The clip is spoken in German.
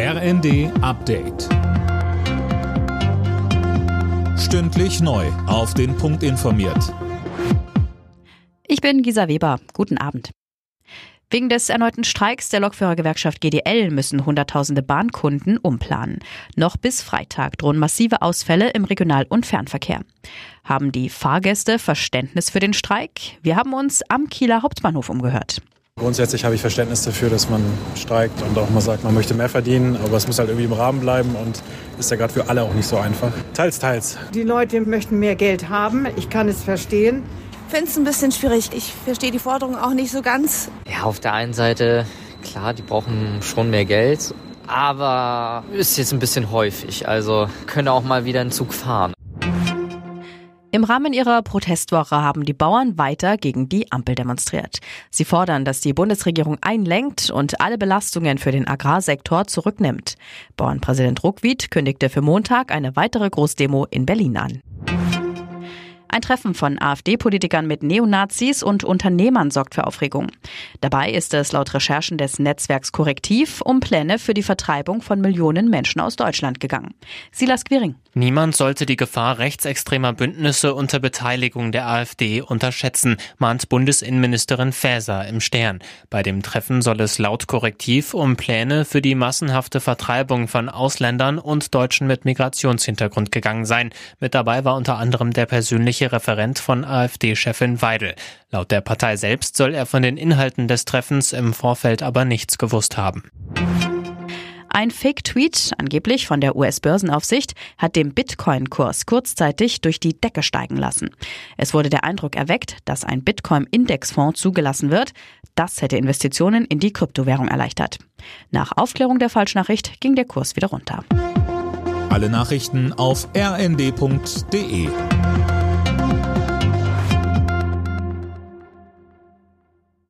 RND Update. Stündlich neu. Auf den Punkt informiert. Ich bin Gisa Weber. Guten Abend. Wegen des erneuten Streiks der Lokführergewerkschaft GDL müssen Hunderttausende Bahnkunden umplanen. Noch bis Freitag drohen massive Ausfälle im Regional- und Fernverkehr. Haben die Fahrgäste Verständnis für den Streik? Wir haben uns am Kieler Hauptbahnhof umgehört. Grundsätzlich habe ich Verständnis dafür, dass man streikt und auch mal sagt, man möchte mehr verdienen, aber es muss halt irgendwie im Rahmen bleiben und ist ja gerade für alle auch nicht so einfach. Teils, teils. Die Leute möchten mehr Geld haben, ich kann es verstehen. Ich finde es ein bisschen schwierig. Ich verstehe die Forderung auch nicht so ganz. Ja, auf der einen Seite, klar, die brauchen schon mehr Geld, aber ist jetzt ein bisschen häufig. Also können auch mal wieder einen Zug fahren. Im Rahmen ihrer Protestwoche haben die Bauern weiter gegen die Ampel demonstriert. Sie fordern, dass die Bundesregierung einlenkt und alle Belastungen für den Agrarsektor zurücknimmt. Bauernpräsident Ruckwied kündigte für Montag eine weitere Großdemo in Berlin an. Ein Treffen von AfD-Politikern mit Neonazis und Unternehmern sorgt für Aufregung. Dabei ist es laut Recherchen des Netzwerks Korrektiv um Pläne für die Vertreibung von Millionen Menschen aus Deutschland gegangen. Silas Quiring. Niemand sollte die Gefahr rechtsextremer Bündnisse unter Beteiligung der AfD unterschätzen, mahnt Bundesinnenministerin Faeser im Stern. Bei dem Treffen soll es laut Korrektiv um Pläne für die massenhafte Vertreibung von Ausländern und Deutschen mit Migrationshintergrund gegangen sein. Mit dabei war unter anderem der persönliche Referent von AfD-Chefin Weidel. Laut der Partei selbst soll er von den Inhalten des Treffens im Vorfeld aber nichts gewusst haben. Ein Fake-Tweet, angeblich von der US-Börsenaufsicht, hat den Bitcoin-Kurs kurzzeitig durch die Decke steigen lassen. Es wurde der Eindruck erweckt, dass ein Bitcoin-Indexfonds zugelassen wird. Das hätte Investitionen in die Kryptowährung erleichtert. Nach Aufklärung der Falschnachricht ging der Kurs wieder runter. Alle Nachrichten auf rnd.de